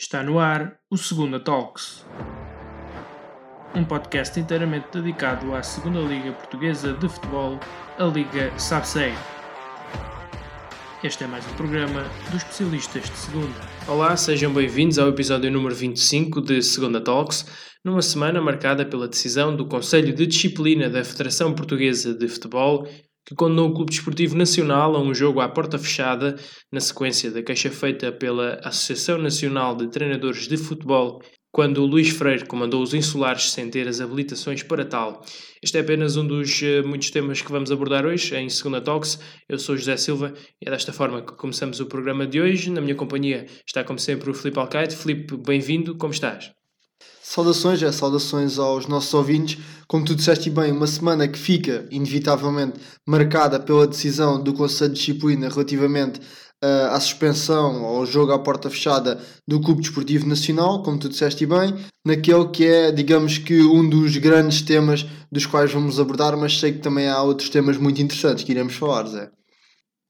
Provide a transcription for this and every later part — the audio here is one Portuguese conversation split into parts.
Está no ar o Segunda Talks, um podcast inteiramente dedicado à Segunda Liga Portuguesa de Futebol, a Liga SABSEI. Este é mais um programa dos especialistas de Segunda. Olá, sejam bem-vindos ao episódio número 25 de Segunda Talks, numa semana marcada pela decisão do Conselho de Disciplina da Federação Portuguesa de Futebol que condenou o Clube Desportivo Nacional a um jogo à porta fechada, na sequência da queixa feita pela Associação Nacional de Treinadores de Futebol, quando o Luís Freire comandou os insulares sem ter as habilitações para tal. Este é apenas um dos uh, muitos temas que vamos abordar hoje em Segunda Talks. Eu sou José Silva e é desta forma que começamos o programa de hoje. Na minha companhia está, como sempre, o Filipe Alcaide. Filipe, bem-vindo, como estás? Saudações, é, saudações aos nossos ouvintes. Como tu disseste bem, uma semana que fica, inevitavelmente, marcada pela decisão do Conselho de Disciplina relativamente uh, à suspensão ao jogo à porta fechada do Clube Desportivo Nacional, como tu disseste bem, naquele que é, digamos que, um dos grandes temas dos quais vamos abordar, mas sei que também há outros temas muito interessantes que iremos falar, Zé.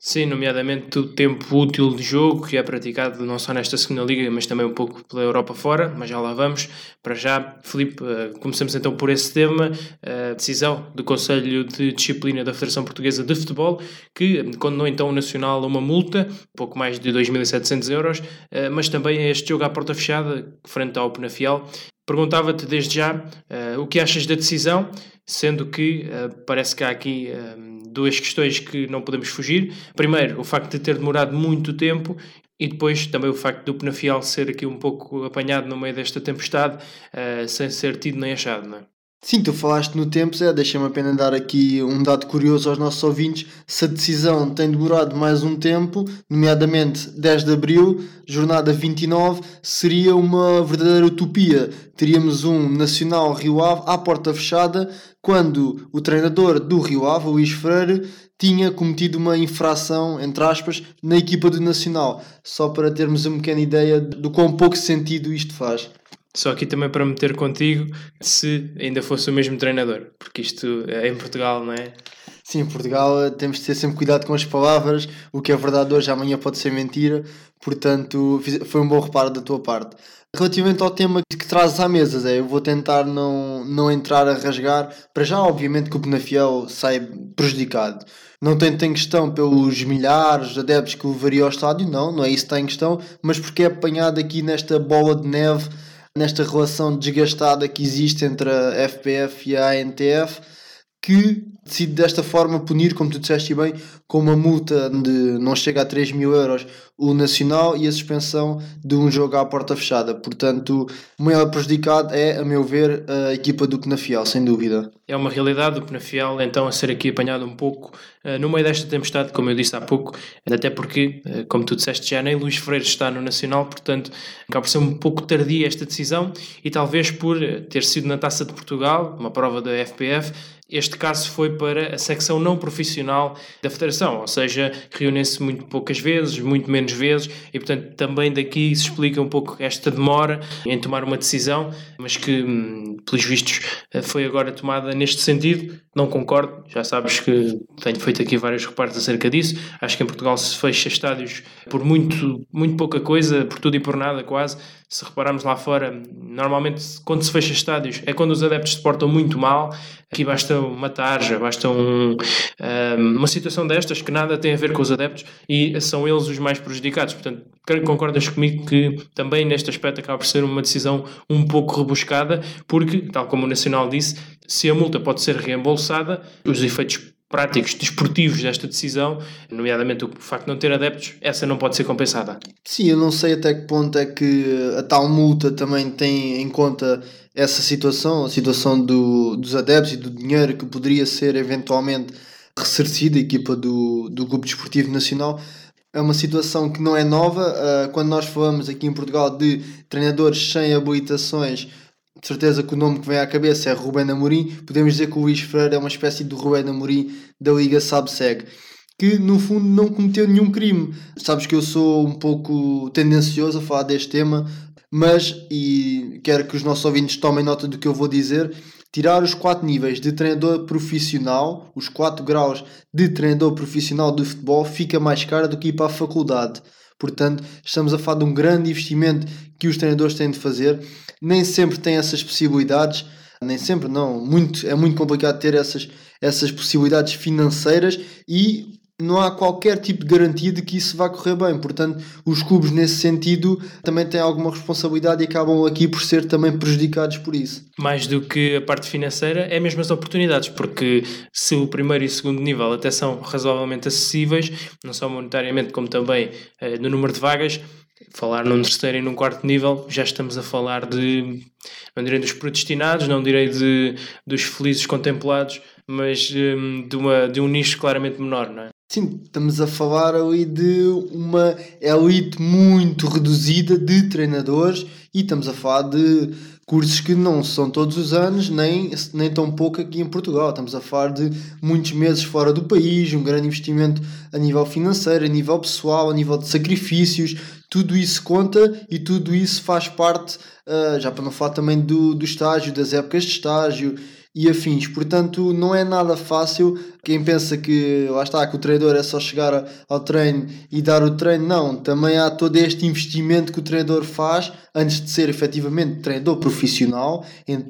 Sim, nomeadamente o tempo útil de jogo que é praticado não só nesta segunda liga, mas também um pouco pela Europa fora, mas já lá vamos. Para já, Filipe, eh, começamos então por esse tema, a decisão do Conselho de Disciplina da Federação Portuguesa de Futebol, que condenou então o Nacional a uma multa, pouco mais de 2.700 euros, eh, mas também a este jogo à porta fechada, frente ao Penafiel. Perguntava-te desde já o que achas da decisão, sendo que parece que há aqui duas questões que não podemos fugir. Primeiro, o facto de ter demorado muito tempo e depois também o facto do Penafiel ser aqui um pouco apanhado no meio desta tempestade, uh, sem ser tido nem achado, não é? Sim, tu falaste no tempo, Zé, deixa-me apenas dar aqui um dado curioso aos nossos ouvintes. Se a decisão tem demorado mais um tempo, nomeadamente 10 de Abril, jornada 29, seria uma verdadeira utopia. Teríamos um Nacional Rio Ave à porta fechada, quando o treinador do Rio Ave, Luís Freire, tinha cometido uma infração, entre aspas, na equipa do Nacional. Só para termos uma pequena ideia do quão pouco sentido isto faz. Só aqui também para meter contigo, se ainda fosse o mesmo treinador, porque isto é em Portugal, não é? Sim, em Portugal eh, temos de ter sempre cuidado com as palavras, o que é verdade hoje, amanhã pode ser mentira, portanto foi um bom reparo da tua parte. Relativamente ao tema que trazes à mesa, Zé, eu vou tentar não, não entrar a rasgar. Para já, obviamente, que o Penafiel sai prejudicado. Não tem, tem questão pelos milhares de adeptos que levaria ao estádio, não, não é isso que está em questão, mas porque é apanhado aqui nesta bola de neve nesta relação desgastada que existe entre a FPF e a ANTF, que decide desta forma punir, como tu disseste bem, com uma multa de não chega a 3 mil euros o Nacional e a suspensão de um jogo à porta fechada. Portanto, o maior prejudicado é, a meu ver, a equipa do Penafiel, sem dúvida. É uma realidade o Penafiel, então, a ser aqui apanhado um pouco uh, no meio desta tempestade, como eu disse há pouco, até porque, uh, como tu disseste já, nem Luís Freire está no Nacional, portanto, acaba por ser um pouco tardia esta decisão e talvez por ter sido na Taça de Portugal, uma prova da FPF, este caso foi para a secção não profissional da Federação, ou seja, reúnem-se muito poucas vezes, muito menos vezes, e portanto também daqui se explica um pouco esta demora em tomar uma decisão, mas que, hum, pelos vistos, foi agora tomada neste sentido. Não concordo, já sabes que tenho feito aqui vários repartos acerca disso. Acho que em Portugal se fecha estádios por muito, muito pouca coisa, por tudo e por nada quase. Se repararmos lá fora, normalmente quando se fecha estádios é quando os adeptos se portam muito mal. Aqui basta uma tarja, basta um, uma situação destas que nada tem a ver com os adeptos e são eles os mais prejudicados. Portanto, creio que concordas comigo que também neste aspecto acaba por ser uma decisão um pouco rebuscada, porque, tal como o Nacional disse, se a multa pode ser reembolsada, os efeitos práticos desportivos desta decisão, nomeadamente o facto de não ter adeptos, essa não pode ser compensada. Sim, eu não sei até que ponto é que a tal multa também tem em conta essa situação, a situação do, dos adeptos e do dinheiro que poderia ser eventualmente ressarcido a equipa do, do Grupo Desportivo Nacional. É uma situação que não é nova. Uh, quando nós falamos aqui em Portugal de treinadores sem habilitações, de certeza que o nome que vem à cabeça é Rubén Amorim. Podemos dizer que o Luís Freire é uma espécie de Rubén Amorim da Liga Sabseg, que no fundo não cometeu nenhum crime. Sabes que eu sou um pouco tendencioso a falar deste tema, mas, e quero que os nossos ouvintes tomem nota do que eu vou dizer, tirar os quatro níveis de treinador profissional, os quatro graus de treinador profissional de futebol, fica mais caro do que ir para a faculdade. Portanto, estamos a falar de um grande investimento que os treinadores têm de fazer. Nem sempre têm essas possibilidades, nem sempre não, muito, é muito complicado ter essas, essas possibilidades financeiras e não há qualquer tipo de garantia de que isso vai correr bem. Portanto, os clubes, nesse sentido, também têm alguma responsabilidade e acabam aqui por ser também prejudicados por isso. Mais do que a parte financeira, é mesmo as oportunidades, porque se o primeiro e o segundo nível até são razoavelmente acessíveis, não só monetariamente como também eh, no número de vagas, falar num terceiro e num quarto nível, já estamos a falar de, não direi dos predestinados, não direi de, dos felizes contemplados, mas um, de, uma, de um nicho claramente menor, não é? Sim, estamos a falar ali de uma elite muito reduzida de treinadores e estamos a falar de cursos que não são todos os anos, nem, nem tão pouco aqui em Portugal. Estamos a falar de muitos meses fora do país, um grande investimento a nível financeiro, a nível pessoal, a nível de sacrifícios. Tudo isso conta e tudo isso faz parte, uh, já para não falar também do, do estágio, das épocas de estágio e afins. Portanto, não é nada fácil. Quem pensa que lá está, que o treinador é só chegar ao treino e dar o treino, não. Também há todo este investimento que o treinador faz antes de ser efetivamente treinador profissional,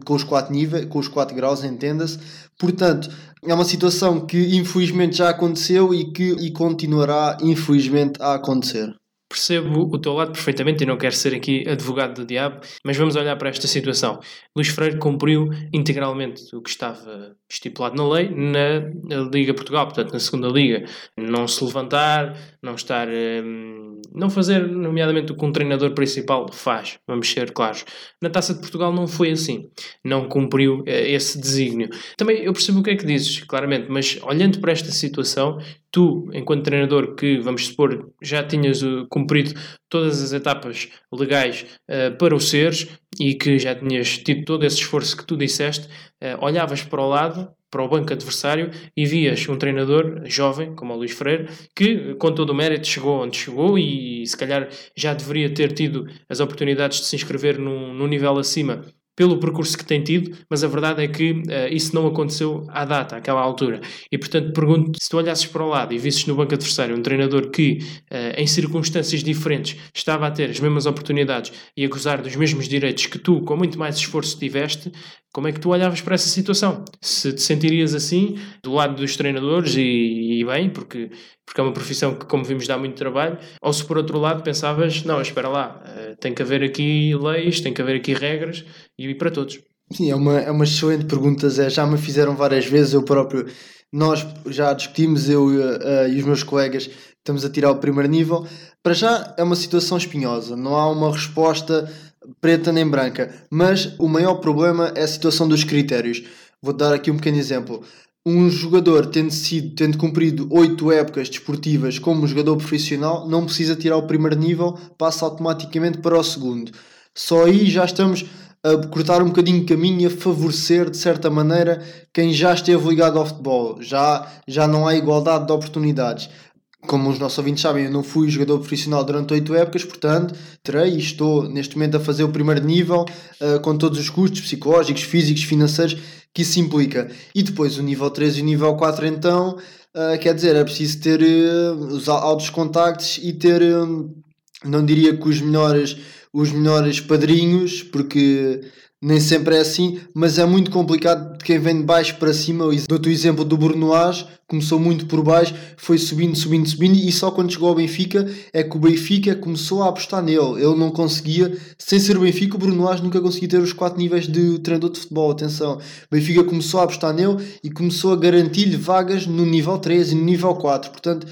com os quatro níveis, com os quatro graus, entenda-se. Portanto, é uma situação que infelizmente já aconteceu e que e continuará infelizmente a acontecer. Percebo o teu lado perfeitamente e não quero ser aqui advogado do diabo, mas vamos olhar para esta situação. Luís Freire cumpriu integralmente o que estava estipulado na lei na Liga Portugal, portanto, na segunda Liga. Não se levantar, não estar. Hum, não fazer, nomeadamente, o que um treinador principal faz, vamos ser claros. Na Taça de Portugal não foi assim. Não cumpriu eh, esse desígnio. Também eu percebo o que é que dizes, claramente, mas olhando para esta situação, tu, enquanto treinador que, vamos supor, já tinhas uh, cumprido todas as etapas legais uh, para o seres e que já tinhas tido todo esse esforço que tu disseste, uh, olhavas para o lado, para o banco adversário e vias um treinador jovem, como o Luís Freire, que com todo o mérito chegou onde chegou e se calhar já deveria ter tido as oportunidades de se inscrever num, num nível acima pelo percurso que tem tido, mas a verdade é que uh, isso não aconteceu à data, àquela altura. E portanto pergunto se tu olhasses para o lado e visses no banco adversário um treinador que, uh, em circunstâncias diferentes, estava a ter as mesmas oportunidades e a gozar dos mesmos direitos que tu, com muito mais esforço, tiveste, como é que tu olhavas para essa situação? Se te sentirias assim, do lado dos treinadores e, e bem, porque porque é uma profissão que, como vimos, dá muito trabalho, ou se por outro lado pensavas, não, espera lá, uh, tem que haver aqui leis, tem que haver aqui regras e para todos. Sim, é uma, é uma excelente pergunta, Zé. Já me fizeram várias vezes, eu próprio, nós já discutimos, eu uh, e os meus colegas, estamos a tirar o primeiro nível. Para já é uma situação espinhosa, não há uma resposta preta nem branca, mas o maior problema é a situação dos critérios. Vou dar aqui um pequeno exemplo um jogador tendo sido, tendo cumprido oito épocas desportivas como jogador profissional, não precisa tirar o primeiro nível, passa automaticamente para o segundo. Só aí já estamos a cortar um bocadinho de caminho e a favorecer de certa maneira quem já esteve ligado ao futebol. Já, já não há igualdade de oportunidades. Como os nossos ouvintes sabem, eu não fui jogador profissional durante oito épocas, portanto, terei e estou neste momento a fazer o primeiro nível uh, com todos os custos psicológicos, físicos, financeiros que isso implica. E depois o nível 3 e o nível 4, então, uh, quer dizer, é preciso ter uh, os altos contactos e ter, um, não diria que os melhores, os melhores padrinhos, porque nem sempre é assim, mas é muito complicado de quem vem de baixo para cima. Dou-te o exemplo do Brunoás, começou muito por baixo, foi subindo, subindo, subindo, e só quando chegou ao Benfica é que o Benfica começou a apostar nele. Ele não conseguia, sem ser o Benfica, o Brunoás nunca conseguia ter os quatro níveis de treinador de futebol. Atenção, o Benfica começou a apostar nele e começou a garantir-lhe vagas no nível 3 e no nível 4. Portanto,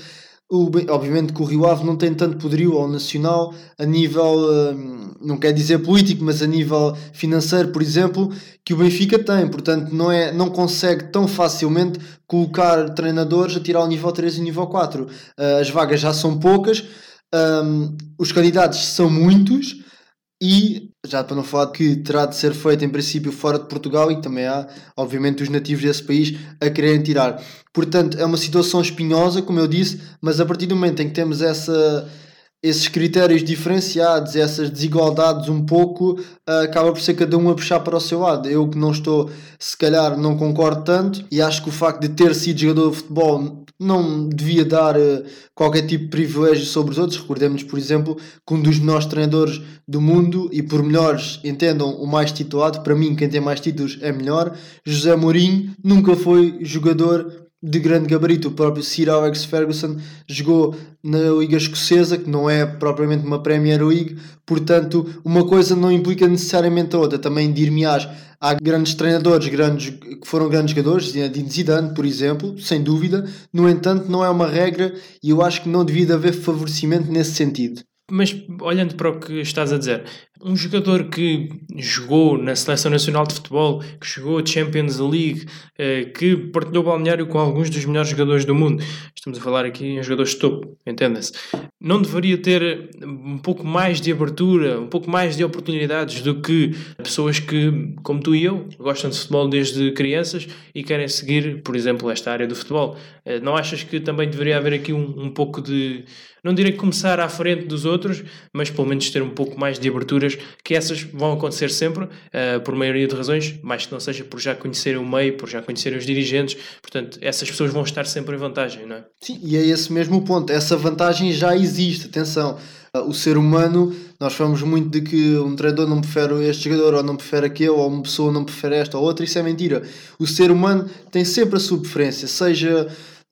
o, obviamente que o Rio Ave não tem tanto poderio ao nacional a nível, hum, não quer dizer político, mas a nível financeiro, por exemplo, que o Benfica tem. Portanto, não, é, não consegue tão facilmente colocar treinadores a tirar o nível 3 e o nível 4. Uh, as vagas já são poucas, um, os candidatos são muitos e já para não falar que terá de ser feito em princípio fora de Portugal e também há, obviamente, os nativos desse país a quererem tirar. Portanto, é uma situação espinhosa, como eu disse, mas a partir do momento em que temos essa, esses critérios diferenciados, essas desigualdades um pouco, uh, acaba por ser cada um a puxar para o seu lado. Eu que não estou, se calhar, não concordo tanto e acho que o facto de ter sido jogador de futebol não devia dar uh, qualquer tipo de privilégio sobre os outros. Recordemos, por exemplo, que um dos melhores treinadores do mundo e por melhores entendam o mais titulado, para mim quem tem mais títulos é melhor, José Mourinho nunca foi jogador de grande gabarito. O próprio Sir Alex Ferguson jogou na Liga Escocesa, que não é propriamente uma Premier League, portanto, uma coisa não implica necessariamente a outra. Também dir-me-ás, há grandes treinadores grandes, que foram grandes jogadores, Zinedine Zidane, por exemplo, sem dúvida, no entanto, não é uma regra e eu acho que não devia haver favorecimento nesse sentido. Mas olhando para o que estás a dizer, um jogador que jogou na Seleção Nacional de Futebol, que jogou a Champions League, eh, que partilhou balneário com alguns dos melhores jogadores do mundo, estamos a falar aqui em jogadores de topo, entenda-se, não deveria ter um pouco mais de abertura, um pouco mais de oportunidades do que pessoas que, como tu e eu, gostam de futebol desde crianças e querem seguir, por exemplo, esta área do futebol? Eh, não achas que também deveria haver aqui um, um pouco de não direi começar à frente dos outros, mas pelo menos ter um pouco mais de aberturas, que essas vão acontecer sempre, uh, por maioria de razões, mais que não seja por já conhecerem o meio, por já conhecerem os dirigentes, portanto, essas pessoas vão estar sempre em vantagem, não é? Sim, e é esse mesmo ponto, essa vantagem já existe, atenção, uh, o ser humano, nós falamos muito de que um treinador não prefere este jogador, ou não prefere aquele, ou uma pessoa não prefere esta ou outra, isso é mentira. O ser humano tem sempre a sua preferência, seja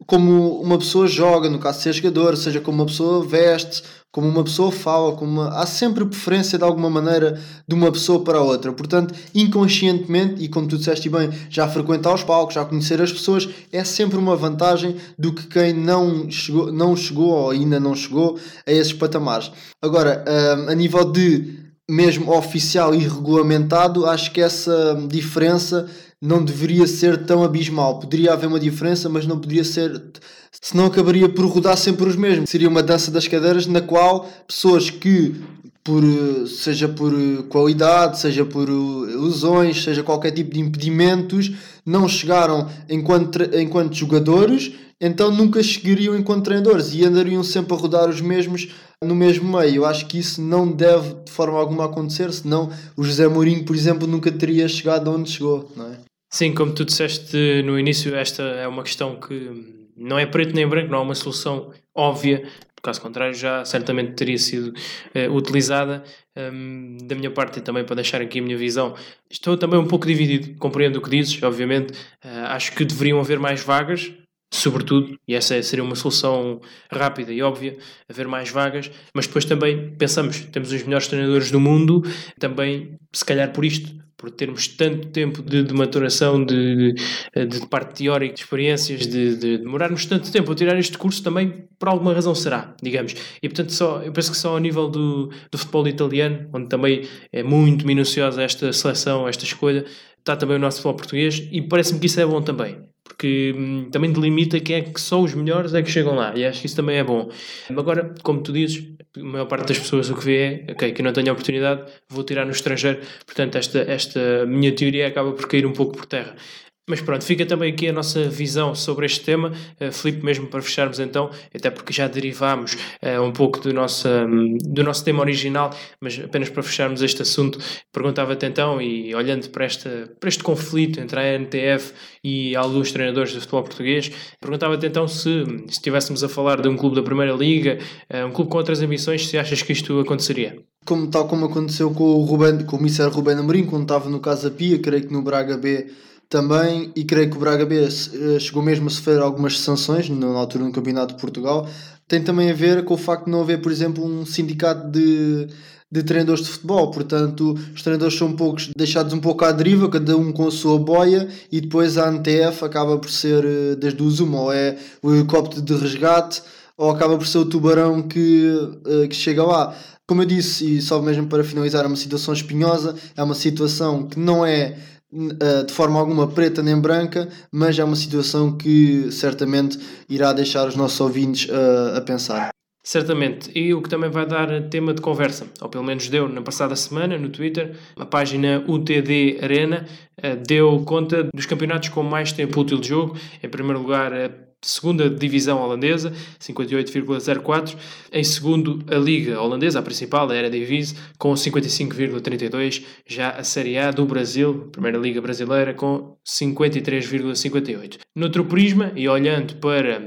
como uma pessoa joga, no caso de ser jogador, seja como uma pessoa veste, como uma pessoa fala, como uma... há sempre preferência de alguma maneira de uma pessoa para outra. Portanto, inconscientemente, e como tu disseste bem, já frequentar os palcos, já conhecer as pessoas, é sempre uma vantagem do que quem não chegou, não chegou ou ainda não chegou a esses patamares. Agora, hum, a nível de mesmo oficial e regulamentado, acho que essa diferença não deveria ser tão abismal. Poderia haver uma diferença, mas não poderia ser. Senão acabaria por rodar sempre os mesmos. Seria uma dança das cadeiras na qual pessoas que, por, seja por qualidade, seja por lesões, seja qualquer tipo de impedimentos, não chegaram enquanto, enquanto jogadores, então nunca chegariam enquanto treinadores e andariam sempre a rodar os mesmos no mesmo meio. Eu acho que isso não deve de forma alguma acontecer, senão o José Mourinho, por exemplo, nunca teria chegado onde chegou, não é? Sim, como tu disseste no início, esta é uma questão que não é preto nem branco, não há uma solução óbvia, caso contrário já certamente teria sido uh, utilizada. Um, da minha parte, e também para deixar aqui a minha visão, estou também um pouco dividido, compreendo o que dizes, obviamente. Uh, acho que deveriam haver mais vagas, sobretudo, e essa seria uma solução rápida e óbvia, haver mais vagas, mas depois também pensamos, temos os melhores treinadores do mundo, também, se calhar por isto, por termos tanto tempo de, de maturação, de, de, de, parte teórica, de experiências, de, de demorarmos tanto tempo a tirar este curso, também por alguma razão será, digamos. E portanto, só, eu penso que só ao nível do, do futebol italiano, onde também é muito minuciosa esta seleção, esta escolha, está também o nosso futebol português e parece-me que isso é bom também porque hum, também delimita quem é que só os melhores é que chegam lá e acho que isso também é bom. Agora, como tu dizes, a maior parte das pessoas o que vê é, ok, que não tenho oportunidade, vou tirar no estrangeiro, portanto esta, esta minha teoria acaba por cair um pouco por terra. Mas pronto, fica também aqui a nossa visão sobre este tema. Uh, Filipe, mesmo para fecharmos então, até porque já derivámos uh, um pouco do nosso, um, do nosso tema original, mas apenas para fecharmos este assunto, perguntava-te então, e olhando para, esta, para este conflito entre a NTF e alguns treinadores de futebol português, perguntava-te então se, se estivéssemos a falar de um clube da Primeira Liga, uh, um clube com outras ambições, se achas que isto aconteceria? Como, tal como aconteceu com o, Ruben, com o Mister Ruben Amorim, quando estava no Casa Pia, creio que no Braga B também, e creio que o Braga B eh, chegou mesmo a sofrer algumas sanções na altura no Campeonato de Portugal, tem também a ver com o facto de não haver, por exemplo, um sindicato de, de treinadores de futebol. Portanto, os treinadores são poucos, deixados um pouco à deriva, cada um com a sua boia, e depois a ANTF acaba por ser eh, das duas uma, ou é o helicóptero de resgate, ou acaba por ser o tubarão que, eh, que chega lá. Como eu disse, e só mesmo para finalizar, é uma situação espinhosa, é uma situação que não é de forma alguma preta nem branca, mas é uma situação que certamente irá deixar os nossos ouvintes a pensar. Certamente, e o que também vai dar tema de conversa, ou pelo menos deu na passada semana no Twitter, a página UTD Arena deu conta dos campeonatos com mais tempo útil de jogo. Em primeiro lugar, a segunda divisão holandesa, 58,04. Em segundo, a Liga Holandesa, a principal, a Eredivisie, com 55,32. Já a Série A do Brasil, Primeira Liga Brasileira, com 53,58. Noutro prisma, e olhando para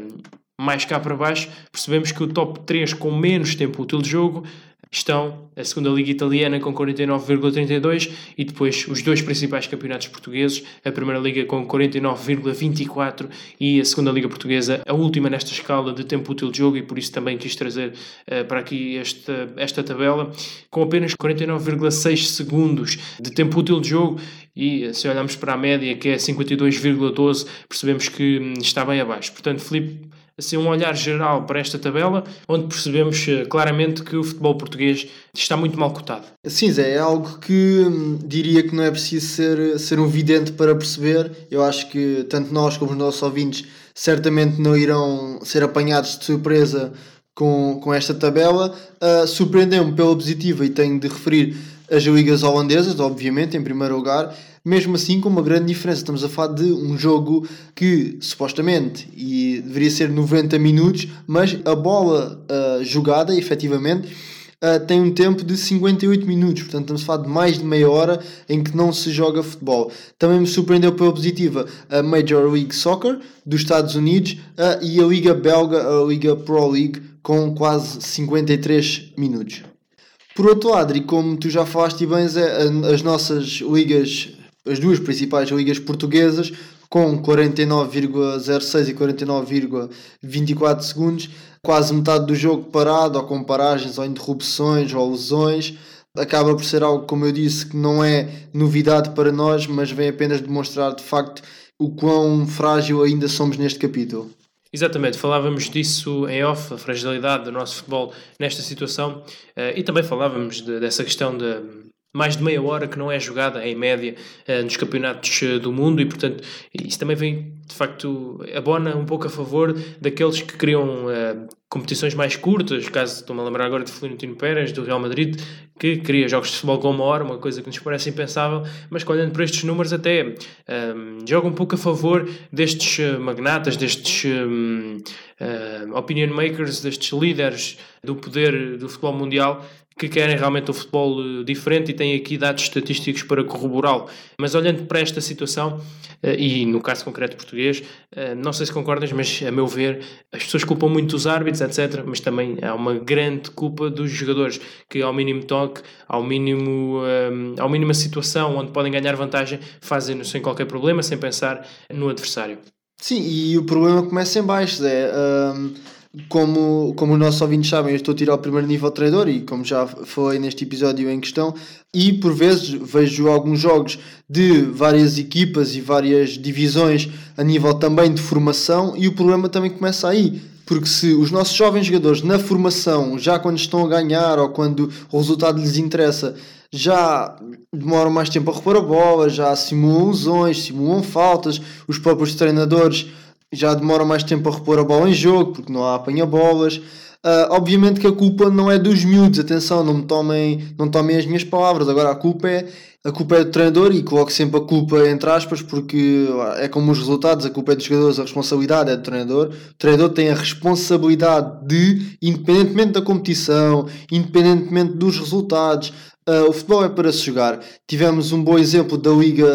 mais cá para baixo, percebemos que o top 3 com menos tempo útil de jogo estão a segunda Liga Italiana com 49,32 e depois os dois principais campeonatos portugueses, a Primeira Liga com 49,24 e a segunda Liga Portuguesa, a última nesta escala de tempo útil de jogo e por isso também quis trazer uh, para aqui esta, esta tabela, com apenas 49,6 segundos de tempo útil de jogo e eh, se olharmos para a média que é 52,12 percebemos que hum, está bem abaixo. Portanto, Filipe, assim, um olhar geral para esta tabela, onde percebemos eh, claramente que o futebol português está muito mal cotado. Sim, Zé, é algo que hum, diria que não é preciso ser, ser um vidente para perceber. Eu acho que tanto nós como os nossos ouvintes certamente não irão ser apanhados de surpresa com, com esta tabela. Uh, Surpreendeu-me pela positiva e tenho de referir as ligas holandesas, obviamente, em primeiro lugar, mesmo assim com uma grande diferença. Estamos a falar de um jogo que supostamente e deveria ser 90 minutos, mas a bola uh, jogada, efetivamente, uh, tem um tempo de 58 minutos. Portanto, estamos a falar de mais de meia hora em que não se joga futebol. Também me surpreendeu pela positiva a Major League Soccer dos Estados Unidos uh, e a Liga Belga, a Liga Pro League, com quase 53 minutos. Por outro lado, e como tu já falaste bem, as nossas ligas as duas principais ligas portuguesas, com 49,06 e 49,24 segundos, quase metade do jogo parado, ou com paragens, ou interrupções, ou lesões. Acaba por ser algo, como eu disse, que não é novidade para nós, mas vem apenas demonstrar de facto o quão frágil ainda somos neste capítulo. Exatamente, falávamos disso em off, a fragilidade do nosso futebol nesta situação, eh, e também falávamos de, dessa questão de mais de meia hora que não é jogada em média uh, nos campeonatos uh, do mundo e portanto isso também vem de facto abona um pouco a favor daqueles que criam uh, competições mais curtas, caso estou-me a lembrar agora de Florentino Pérez do Real Madrid que cria jogos de futebol com uma hora, uma coisa que nos parece impensável, mas que olhando para estes números até um, joga um pouco a favor destes magnatas, destes um, opinion makers, destes líderes do poder do futebol mundial que querem realmente um futebol eh, diferente e têm aqui dados estatísticos para corroborá-lo. Mas olhando para esta situação, eh, e no caso concreto português, não sei se concordas, mas a meu ver, as pessoas culpam muito os árbitros, etc. Mas também há uma grande culpa dos jogadores que, ao mínimo toque, ao mínimo, ao mínima situação onde podem ganhar vantagem, fazem-no sem qualquer problema, sem pensar no adversário. Sim, e o problema começa em baixo, Zé. Um como, como os nossos ouvintes sabem, eu estou a tirar o primeiro nível de e como já falei neste episódio em questão, e por vezes vejo alguns jogos de várias equipas e várias divisões a nível também de formação e o problema também começa aí. Porque se os nossos jovens jogadores na formação, já quando estão a ganhar ou quando o resultado lhes interessa, já demoram mais tempo a repor a bola, já simulam lesões, simulam faltas, os próprios treinadores já demora mais tempo a repor a bola em jogo, porque não há apanha-bolas. Uh, obviamente que a culpa não é dos miúdos, atenção, não me tomem, não tomem as minhas palavras. Agora a culpa é a culpa é do treinador e coloco sempre a culpa entre aspas porque é como os resultados, a culpa é dos jogadores, a responsabilidade é do treinador. O treinador tem a responsabilidade de, independentemente da competição, independentemente dos resultados, Uh, o futebol é para se jogar. Tivemos um bom exemplo da Liga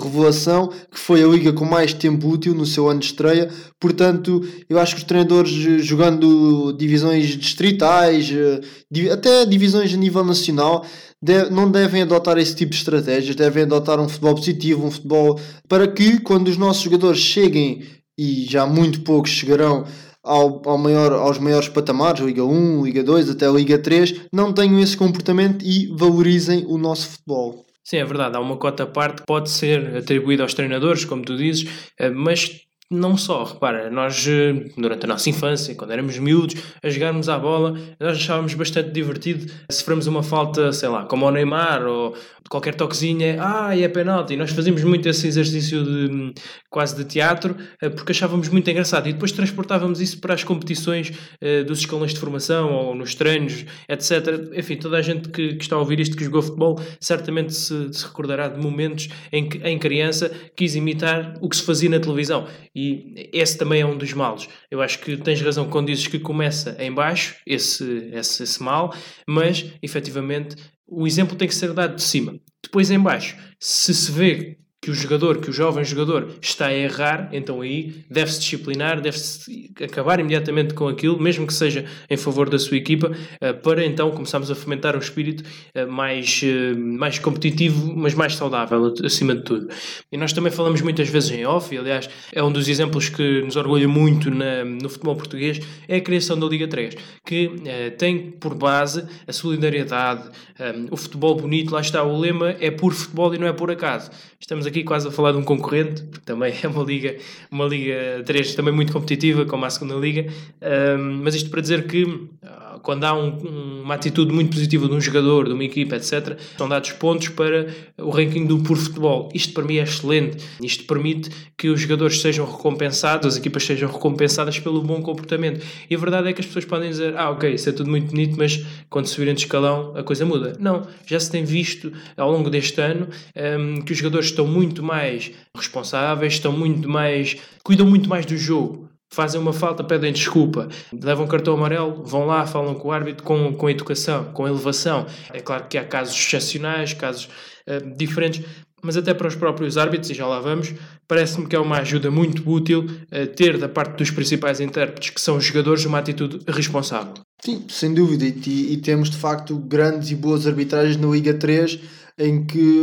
Revelação, que foi a liga com mais tempo útil no seu ano de estreia. Portanto, eu acho que os treinadores jogando divisões distritais, uh, até divisões a nível nacional, não devem adotar esse tipo de estratégias. Devem adotar um futebol positivo, um futebol para que, quando os nossos jogadores cheguem, e já muito poucos chegarão ao, ao maior, aos maiores patamares, Liga 1, Liga 2, até Liga 3, não tenham esse comportamento e valorizem o nosso futebol. Sim, é verdade. Há uma cota à parte que pode ser atribuída aos treinadores, como tu dizes, eh, mas não só, repara, nós eh, durante a nossa infância, quando éramos miúdos, a jogarmos à bola, nós achávamos bastante divertido se sofremos uma falta, sei lá, como ao Neymar ou qualquer toquezinha, ah, é penalti. Nós fazíamos muito esse exercício de quase de teatro eh, porque achávamos muito engraçado e depois transportávamos isso para as competições uh, dos escalões de formação ou nos treinos, etc. Enfim, toda a gente que, que está a ouvir isto, que jogou futebol, certamente se, se recordará de momentos em que, em criança, quis imitar o que se fazia na televisão E esse também é um dos males. Eu acho que tens razão quando dizes que começa em baixo, esse, esse, esse mal, mas efetivamente o exemplo tem que ser dado de cima. Depois em baixo, se se vê que o jogador, que o jovem jogador está a errar, então aí deve-se disciplinar, deve-se acabar imediatamente com aquilo, mesmo que seja em favor da sua equipa, eh, para então começarmos a fomentar um espírito eh, mais, eh, mais competitivo, mas mais saudável, acima de tudo. E nós também falamos muitas vezes em off, e aliás é um dos exemplos que nos orgulha muito na, no futebol português, é a criação da Liga 3, que tem por base a solidariedade, o futebol bonito, lá está, o lema é por futebol e não é por acaso. Estamos aqui quase a falar de um concorrente, porque também é uma liga, uma liga 3 também muito competitiva, como a segunda liga, um, mas isto para dizer que quando há um, uma atitude muito positiva de um jogador, de uma equipa, etc., são dados pontos para o ranking do Puro Futebol. Isto para mim é excelente. Isto permite que os jogadores sejam recompensados, as equipas sejam recompensadas pelo bom comportamento. E a verdade é que as pessoas podem dizer: ah, ok, isso é tudo muito bonito, mas quando subirem de escalão a coisa muda. Não, já se tem visto ao longo deste ano um, que os jogadores estão muito mais responsáveis, estão muito mais. cuidam muito mais do jogo fazem uma falta, pedem desculpa, levam cartão amarelo, vão lá, falam com o árbitro com, com educação, com elevação. É claro que há casos excepcionais, casos uh, diferentes, mas até para os próprios árbitros, e já lá vamos, parece-me que é uma ajuda muito útil uh, ter da parte dos principais intérpretes, que são os jogadores, uma atitude responsável. Sim, sem dúvida, e, e temos de facto grandes e boas arbitragens na Liga 3 em que,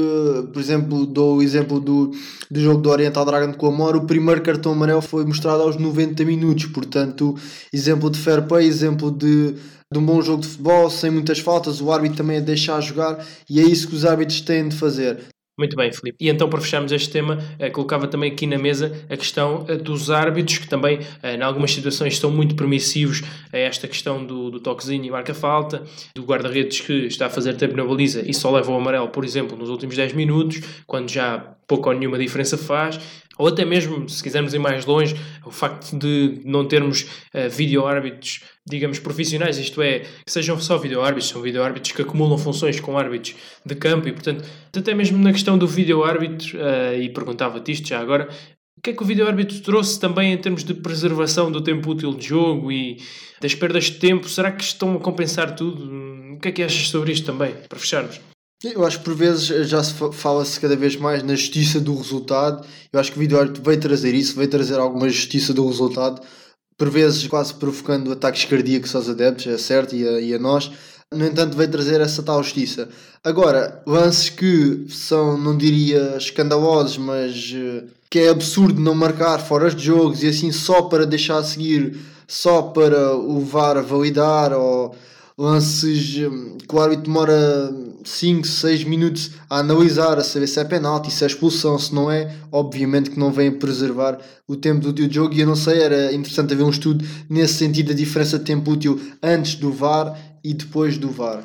por exemplo, dou o exemplo do, do jogo do Oriental Dragon com a Mora, o primeiro cartão amarelo foi mostrado aos 90 minutos, portanto, exemplo de fair play, exemplo de, de um bom jogo de futebol, sem muitas faltas, o árbitro também a deixar jogar, e é isso que os árbitros têm de fazer. Muito bem, Filipe. E então, para fecharmos este tema, eh, colocava também aqui na mesa a questão eh, dos árbitros, que também, eh, em algumas situações, estão muito permissivos a esta questão do, do toquezinho e marca falta, do guarda-redes que está a fazer tempo na baliza e só leva o amarelo, por exemplo, nos últimos 10 minutos, quando já pouco ou nenhuma diferença faz ou até mesmo, se quisermos ir mais longe, o facto de não termos uh, vídeo-árbitros, digamos, profissionais, isto é, que sejam só vídeo-árbitros, são vídeo-árbitros que acumulam funções com árbitros de campo e, portanto, até mesmo na questão do vídeo-árbitro, uh, e perguntava-te isto já agora, o que é que o vídeo-árbitro trouxe também em termos de preservação do tempo útil de jogo e das perdas de tempo? Será que estão a compensar tudo? O que é que achas sobre isto também, para fecharmos? Eu acho que por vezes já se fala-se cada vez mais na justiça do resultado. Eu acho que o árbitro veio trazer isso, veio trazer alguma justiça do resultado, por vezes quase provocando ataques cardíacos aos adeptos, é certo, e a, e a nós. No entanto, veio trazer essa tal justiça. Agora, lances que são, não diria escandalosos, mas uh, que é absurdo não marcar fora de jogos e assim só para deixar seguir, só para o VAR validar ou lances que o árbitro demora 5, 6 minutos a analisar, a saber se é penalti, se é expulsão, se não é, obviamente que não vem preservar o tempo do jogo e eu não sei, era interessante haver um estudo nesse sentido da diferença de tempo útil antes do VAR e depois do VAR.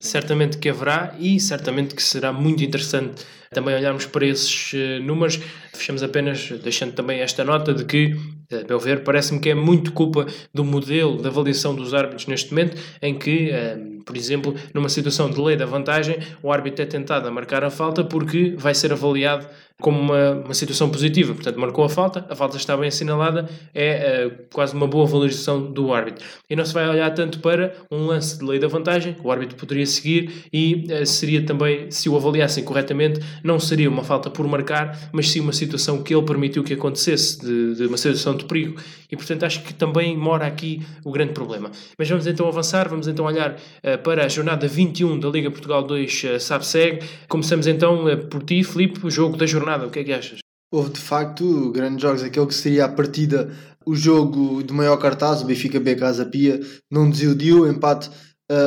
Certamente que haverá e certamente que será muito interessante também olharmos para esses uh, números. Fechamos apenas deixando também esta nota de que, a meu ver, parece-me que é muito culpa do modelo de avaliação dos árbitros neste momento, em que, uh, por exemplo, numa situação de lei da vantagem, o árbitro é tentado a marcar a falta porque vai ser avaliado como uma, uma situação positiva. Portanto, marcou a falta, a falta está bem assinalada, é uh, quase uma boa valorização do árbitro. E não se vai olhar tanto para um lance de lei da vantagem, que o árbitro poderia seguir e uh, seria também, se o avaliassem corretamente, não seria uma falta por marcar, mas sim uma situação que ele permitiu que acontecesse, de, de uma situação de perigo. E, portanto, acho que também mora aqui o grande problema. Mas vamos então avançar, vamos então olhar uh, para a jornada 21 da Liga Portugal 2 uh, SAP-SEG. Começamos então por ti, Filipe, o jogo da jornada o que é que achas? Houve de facto grandes jogos, aquele que seria a partida, o jogo de maior cartaz, o Benfica B Casa Pia, não desiludiu, empate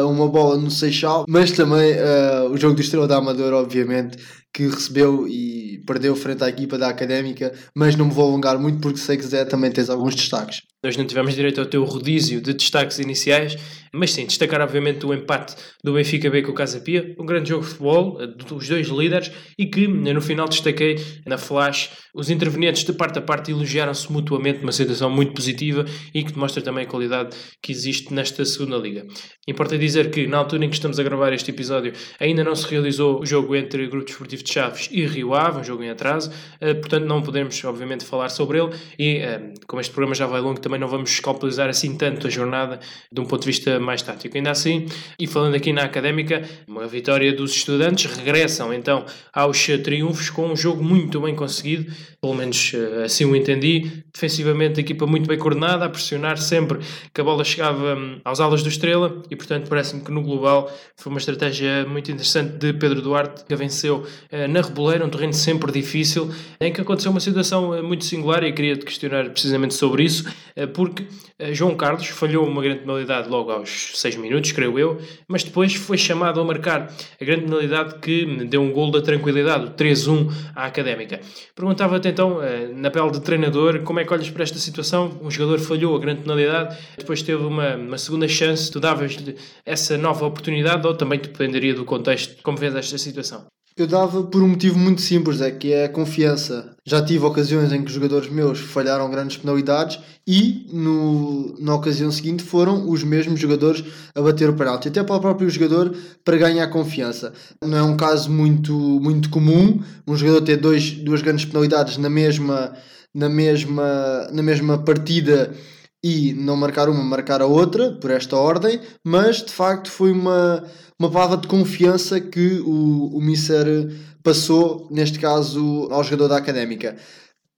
uma bola no Seixal, mas também uh, o jogo do Estrela da Amadora, obviamente, que recebeu e perdeu frente à equipa da Académica, mas não me vou alongar muito porque sei que Zé também tens alguns destaques. Nós não tivemos direito ao teu rodízio de destaques iniciais, mas sim, destacar obviamente o empate do Benfica B com o Casa Pia, um grande jogo de futebol, eh, dos dois líderes, e que eh, no final destaquei na flash, os intervenientes de parte a parte elogiaram-se mutuamente, uma situação muito positiva e que demonstra também a qualidade que existe nesta segunda liga. Importa dizer que na altura em que estamos a gravar este episódio ainda não se realizou o jogo entre o Grupo Desportivo de Chaves e Rio Ave, um jogo em atraso, portanto não podemos obviamente falar sobre ele e como este programa já vai longo também não vamos escalpelizar assim tanto a jornada de um ponto de vista mais tático. Ainda assim, e falando aqui na Académica, uma vitória dos estudantes, regressam então aos triunfos com um jogo muito bem conseguido, pelo menos assim o entendi, defensivamente a equipa muito bem coordenada, a pressionar sempre que a bola chegava hum, aos alas do Estrela e portanto parece-me que no global foi uma estratégia muito interessante de Pedro Duarte, que venceu uh, na Reboleira, um terreno sempre difícil, em que aconteceu uma situação uh, muito singular e queria te questionar precisamente sobre isso, porque João Carlos falhou uma grande penalidade logo aos 6 minutos, creio eu, mas depois foi chamado a marcar a grande penalidade que deu um gol da tranquilidade, o 3-1 à Académica. Perguntava-te então, na pele de treinador, como é que olhas para esta situação? Um jogador falhou a grande penalidade, depois teve uma, uma segunda chance, tu davas-lhe essa nova oportunidade ou também dependeria do contexto? Como vês esta situação? Eu dava por um motivo muito simples, é que é a confiança. Já tive ocasiões em que jogadores meus falharam grandes penalidades e no, na ocasião seguinte foram os mesmos jogadores a bater o penalti, até para o próprio jogador para ganhar confiança. Não é um caso muito, muito comum um jogador ter dois, duas grandes penalidades na mesma, na, mesma, na mesma partida e não marcar uma, marcar a outra, por esta ordem, mas de facto foi uma, uma palavra de confiança que o, o Mister passou, neste caso, ao jogador da Académica.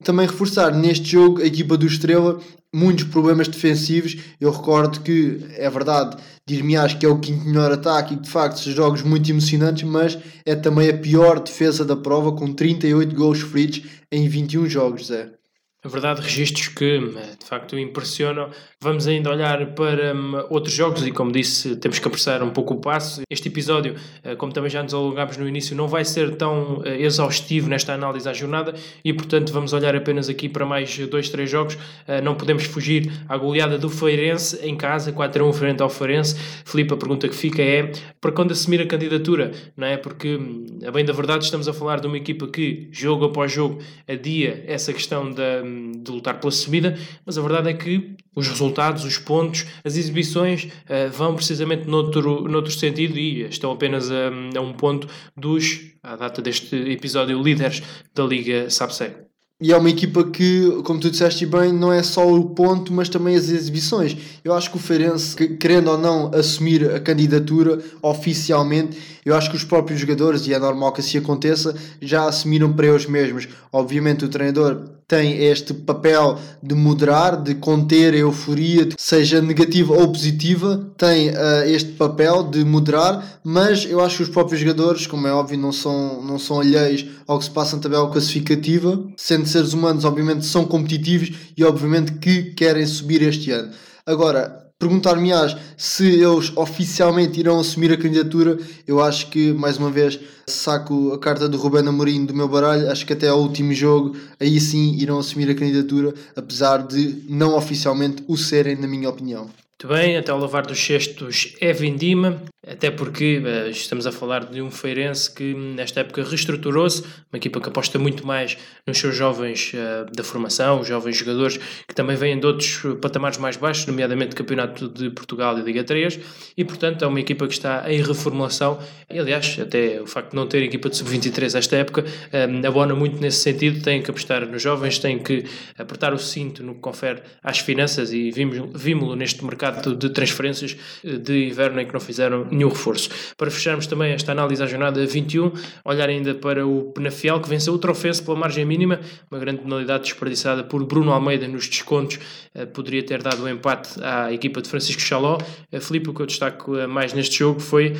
Também reforçar neste jogo a equipa do Estrela muitos problemas defensivos. Eu recordo que é verdade, dir-me acho que é o quinto melhor ataque e de facto são jogos muito emocionantes, mas é também a pior defesa da prova com 38 gols feridos em 21 jogos, Zé. É verdade, registros que eh, de facto impressionam. Vamos ainda olhar para um, outros jogos e, como disse, temos que apressar um pouco o passo. Este episódio, uh, como também já nos alongámos no início, não vai ser tão uh, exaustivo nesta análise à jornada e, portanto, vamos olhar apenas aqui para mais dois, três jogos. Não podemos fugir à goleada do Feirense em casa, 4 a 1 frente ao Feirense. Filipe, a pergunta que fica é para quando assumir a candidatura, não é? Porque, hum, a bem da verdade, estamos a falar de uma equipa que, jogo após jogo, adia essa questão da de lutar pela subida, mas a verdade é que os resultados, os pontos, as exibições uh, vão precisamente noutro, noutro sentido e estão apenas a, a um ponto dos, à data deste episódio, líderes da Liga SAPSEG. E é uma equipa que, como tu disseste bem, não é só o ponto, mas também as exibições. Eu acho que o Feirense, querendo ou não assumir a candidatura oficialmente, eu acho que os próprios jogadores, e é normal que assim aconteça, já assumiram para eles mesmos. Obviamente o treinador tem este papel de moderar, de conter a euforia, seja negativa ou positiva, tem uh, este papel de moderar, mas eu acho que os próprios jogadores, como é óbvio, não são, não são alheios ao que se passa na tabela classificativa, sendo seres humanos, obviamente, são competitivos e, obviamente, que querem subir este ano. Agora, perguntar-me-ás se eles oficialmente irão assumir a candidatura, eu acho que, mais uma vez, saco a carta do Rubén Amorim do meu baralho, acho que até ao último jogo, aí sim irão assumir a candidatura, apesar de não oficialmente o serem, na minha opinião. Muito bem, até o lavar dos cestos é vindima, até porque uh, estamos a falar de um feirense que nesta época reestruturou-se, uma equipa que aposta muito mais nos seus jovens uh, da formação, os jovens jogadores que também vêm de outros patamares mais baixos, nomeadamente Campeonato de Portugal e Liga 3, e portanto é uma equipa que está em reformulação, e aliás, até o facto de não ter equipa de sub-23 esta época, um, eh, abona muito nesse sentido, tem que apostar nos jovens, tem que apertar o cinto no que confere às finanças, e vimos-lo neste mercado de transferências de inverno em que não fizeram nenhum reforço. Para fecharmos também esta análise à jornada 21, olhar ainda para o Penafiel, que venceu o Trofense pela margem mínima, uma grande penalidade desperdiçada por Bruno Almeida nos descontos, eh, poderia ter dado o um empate à equipa de Francisco Chaló. Eh, Filipe, o que eu destaco eh, mais neste jogo foi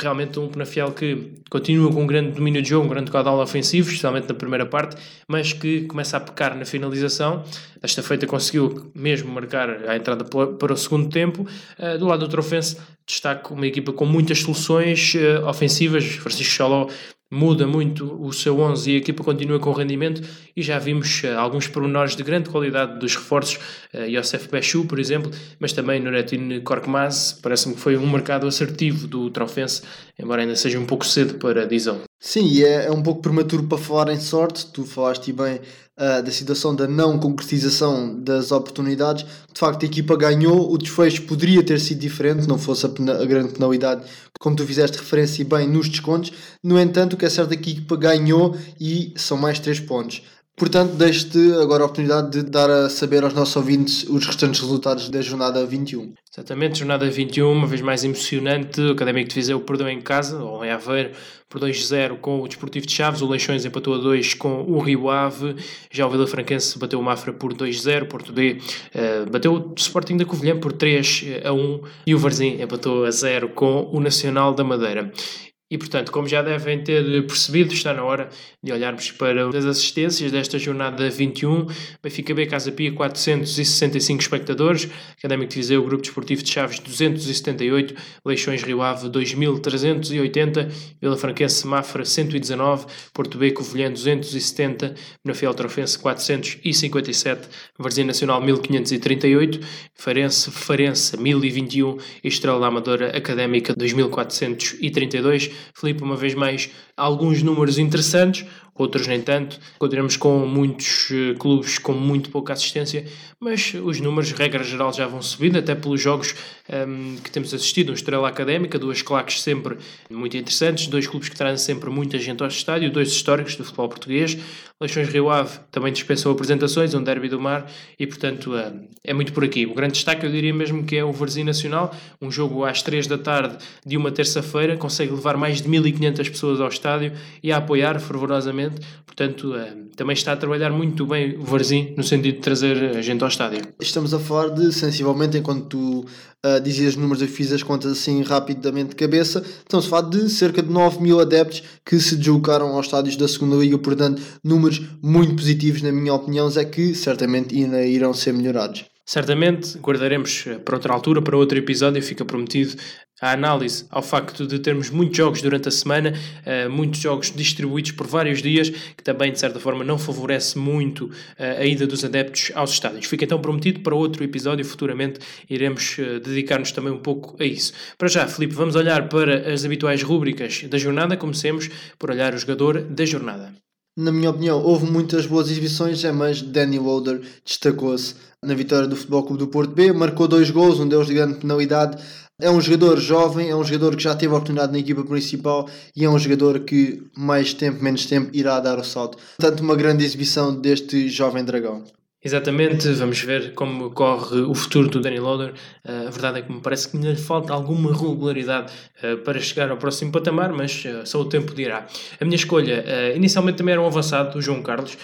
realmente um Penafiel que continua com um grande domínio de jogo, um grande caudal ofensivo, especialmente na primeira parte, mas que começa a pecar na finalização. Esta feita conseguiu mesmo marcar a entrada para o segundo tempo. Do lado do Trofense, destaco uma equipa com muitas soluções uh, ofensivas. Francisco Chaló muda muito o seu 11 e a equipa continua com rendimento e já vimos uh, alguns pormenores de grande qualidade dos reforços, uh, Youssef Bechu, por exemplo, mas também Nuretin Korkmaz, parece-me que foi um mercado assertivo do Trofense, embora ainda seja um pouco cedo para dizer. Sim, e é, é um pouco prematuro para falar em sorte. Tu falaste bem uh, da situação da não concretização das oportunidades. De facto, a equipa ganhou, o desfecho poderia ter sido diferente, não fosse a, a, grande penalidade, como tu fizeste referência bem nos descontos. No entanto, o que é certo é que a equipa ganhou e são mais 3 pontos. Portanto, deixo-te agora a oportunidade de dar a saber aos nossos ouvintes os restantes resultados da jornada 21. Exatamente, jornada 21, uma vez mais emocionante. O Académico de Viseu perdeu em casa, ou em Aveiro, por 2-0 com o Desportivo de Chaves. O Leixões empatou a 2 com o Rio Ave. Já o Vila Franquense bateu o Mafra por 2-0. Porto B uh, bateu o Sporting da Covilhã por 3 a 1. E o Varzim empatou a 0 com o Nacional da Madeira. E, portanto, como já devem ter percebido, está na hora de olharmos para as assistências desta jornada 21. Benfica B, Casa Pia, 465 espectadores. Académico de Viseu, Grupo Desportivo de Chaves, 278. Leixões Rio Ave, 2380. Vila Franquense, Mafra, 119. Porto B, Covilhã, 270. Penafiel Trofense, 457. Varzim Nacional, 1538. Farense, Farense, 1021. E Estrela Amadora Académica, 2432. Felipe, uma vez mais, alguns números interessantes, outros nem tanto. Continuamos com muitos uh, clubes com muito pouca assistência, mas os números, regra geral, já vão subindo, até pelos jogos um, ehm, que temos assistido. Um Estrela Académica, duas claques sempre muito interessantes, dois clubes que trazem sempre muita gente ao estádio, dois históricos do futebol português. Leixões Rio Ave também dispensou apresentações, um derby do mar, e portanto uh, é muito por aqui. O grande destaque, eu diria mesmo que é o Varzim Nacional, um jogo às 3 da tarde de uma terça-feira, consegue levar mais de 1500 pessoas ao estádio e a apoiar fervorosamente. Portanto, uh, também está a trabalhar muito bem o Varzim no sentido de trazer a gente ao estádio. Estamos a falar de, sensivelmente, enquanto tu uh, dizias números, eu fiz as contas assim rapidamente de cabeça, estamos a falar de cerca de 9 mil adeptos que se deslocaram aos estádios da segunda Liga, portanto, números muito positivos, na minha opinião, é que certamente ainda irão ser melhorados. Certamente guardaremos eh, para outra altura, para outro episódio, fica prometido a análise ao facto de termos muitos jogos durante a semana, uh, muitos jogos distribuídos por vários dias, que também de certa forma não favorece muito uh, a ida dos adeptos aos estádios. Fica então prometido para outro episódio, futuramente iremos uh, dedicar-nos também um pouco a isso. Para já, Filipe, vamos olhar para as habituais rúbricas da jornada, comecemos por olhar o jogador da jornada. Na minha opinião, houve muitas boas exibições, é, mas Danny Wilder destacou-se na vitória do Futebol Clube do Porto B, marcou dois gols, um deles de grande penalidade. É um jogador jovem, é um jogador que já teve oportunidade na equipa principal e é um jogador que mais tempo, menos tempo, irá dar o salto. Portanto, uma grande exibição deste jovem dragão. Exatamente, vamos ver como corre o futuro do Danny Loader. Uh, a verdade é que me parece que lhe falta alguma regularidade uh, para chegar ao próximo patamar, mas uh, só o tempo dirá. A minha escolha, inicialmente também era um avançado, o João Carlos,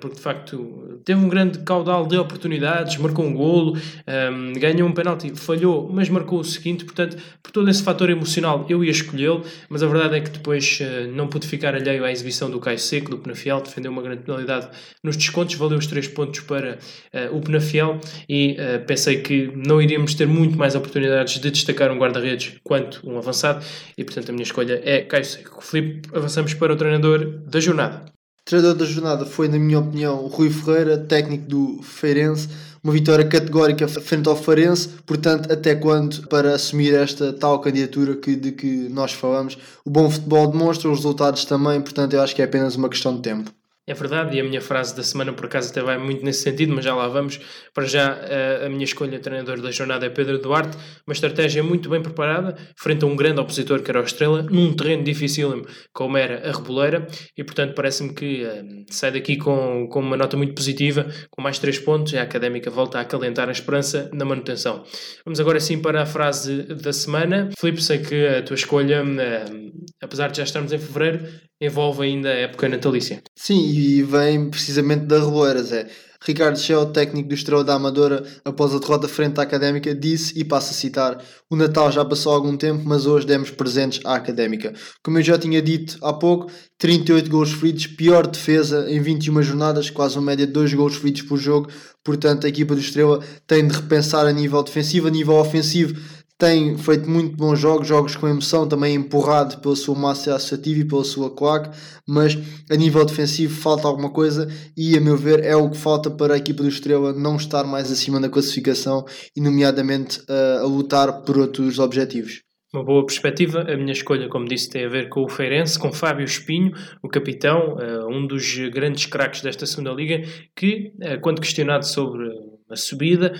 porque de facto teve um grande caudal de oportunidades, marcou um golo, um, ganhou um penalti, falhou, mas marcou o seguinte. Portanto, por todo esse fator emocional, eu ia escolhê-lo, mas a verdade é que depois não pude ficar alheio à exibição do Caio Seco, do Penafiel, defendeu uma grande penalidade nos descontos, valeu os três pontos para para uh, o Penafiel e uh, pensei que não iríamos ter muito mais oportunidades de destacar um guarda-redes quanto um avançado e portanto a minha escolha é Caio Seco. Filipe, avançamos para o treinador da jornada. O treinador da jornada foi, na minha opinião, o Rui Ferreira, técnico do Feirense. Uma vitória categórica frente ao Farense, portanto, até quando para assumir esta tal candidatura que, de que nós falamos? O bom futebol demonstra, os resultados também, portanto, eu acho que é apenas uma questão de tempo. É verdade, e a minha frase da semana por acaso até vai muito nesse sentido, mas já lá vamos. Para já, a minha escolha de treinador da jornada é Pedro Duarte, uma estratégia muito bem preparada, frente a um grande opositor que era o Estrela, num terreno difícil como era a Reboleira, e portanto parece-me que uh, sai daqui com, com uma nota muito positiva, com mais 3 pontos, e a Académica volta a acalentar a esperança na manutenção. Vamos agora sim para a frase da semana. Filipe, sei que a tua escolha, uh, apesar de já estarmos em fevereiro, envolve ainda a época natalícia. Sim, e vem precisamente da Reboeiras, é. Ricardo Schell, técnico do Estrela da Amadora, após a derrota frente à Académica, disse, e passo a citar, o Natal já passou algum tempo, mas hoje demos presentes à Académica. Como eu já tinha dito há pouco, 38 gols feridos, pior defesa em 21 jornadas, quase uma média de 2 gols feridos por jogo, portanto a equipa do Estrela tem de repensar a nível defensivo, a nível ofensivo, tem feito muito bons jogos, jogos com emoção, também empurrado pela sua massa associativa e pela sua claque, mas a nível defensivo falta alguma coisa e, a meu ver, é o que falta para a equipa do Estrela não estar mais acima da classificação e, nomeadamente, uh, a lutar por outros objetivos. uma boa perspectiva. A minha escolha, como disse, tem a ver com o Feirense, com Fábio Espinho, o capitão, um dos grandes craques desta segunda liga, que, quando questionado sobre a subida,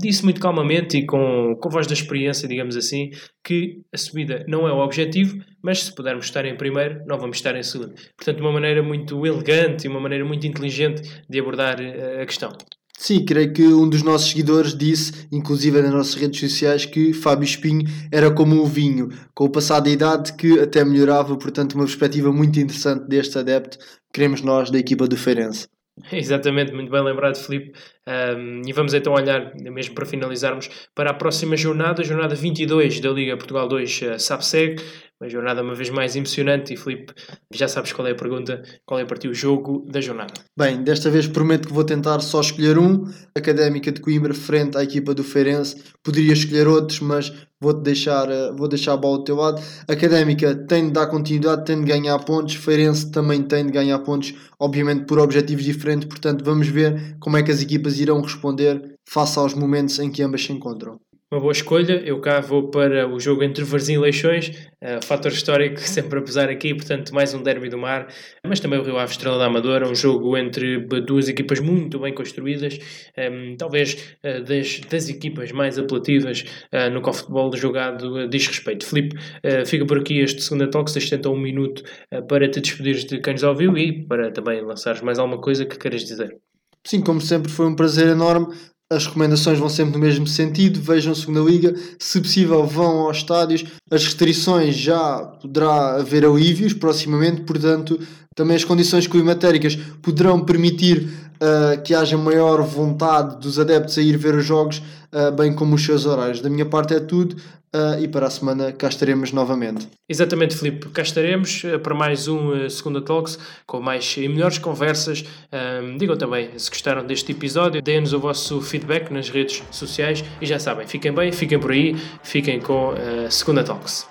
disse muito calmamente e com, com voz da experiência, digamos assim, que a subida não é o objetivo, mas se pudermos estar em primeiro, não vamos estar em segundo. Portanto, uma maneira muito elegante e uma maneira muito inteligente de abordar a questão. Sim, creio que um dos nossos seguidores disse, inclusive nas nossas redes sociais, que Fábio Espinho era como o vinho, com o passar da idade que até melhorava, portanto, uma perspectiva muito interessante deste adepto, queremos nós da equipa do Feirense. Exatamente, muito bem lembrado, Filipe. Um, e vamos então olhar, mesmo para finalizarmos, para a próxima jornada, a jornada 22 da Liga Portugal 2 uh, SAPSEG. Uma jornada uma vez mais emocionante. E Filipe, já sabes qual é a pergunta, qual é a partir o jogo da jornada. Bem, desta vez prometo que vou tentar só escolher um. Académica de Coimbra, frente à equipa do Feirense. Poderia escolher outros, mas vou-te deixar, eh, vou deixar a bola do teu lado. Académica tem de dar continuidade, tem de ganhar pontos. Feirense também tem de ganhar pontos, obviamente por objetivos diferentes. Portanto, vamos ver como é que as equipas irão responder face aos momentos em que ambas se encontram. Uma boa escolha, eu cá vou para o jogo entre Varzim e Leixões, uh, fator histórico sempre a pesar aqui, portanto mais um derby do mar, mas também o Rio Ave Estrela da Amadora, um jogo entre duas equipas muito bem construídas, um, ehm, talvez uh, das, das equipas mais apelativas uh, no futebol jogado diz respeito. Filipe, fica por aqui este segundo talk, deixa um minuto para te despedir de quem nos ouviu e para também lançares mais alguma coisa que queiras dizer. Sim, como sempre foi um prazer enorme as recomendações vão sempre no mesmo sentido. Vejam segunda liga, se possível, vão aos estádios. As restrições já poderá haver alívios proximamente, portanto, também as condições climatéricas poderão permitir uh, que haja maior vontade dos adeptos a ir ver os jogos, uh, bem como os seus horários. Da minha parte é tudo. Uh, e para a semana cá estaremos novamente. Exatamente, Filipe. Cá estaremos para mais um Segunda Talks com mais e melhores conversas. digam também se gostaram deste episódio, deem-nos o vosso feedback nas redes sociais e já sabem, fiquem bem, fiquem por aí, fiquem com a Segunda Talks.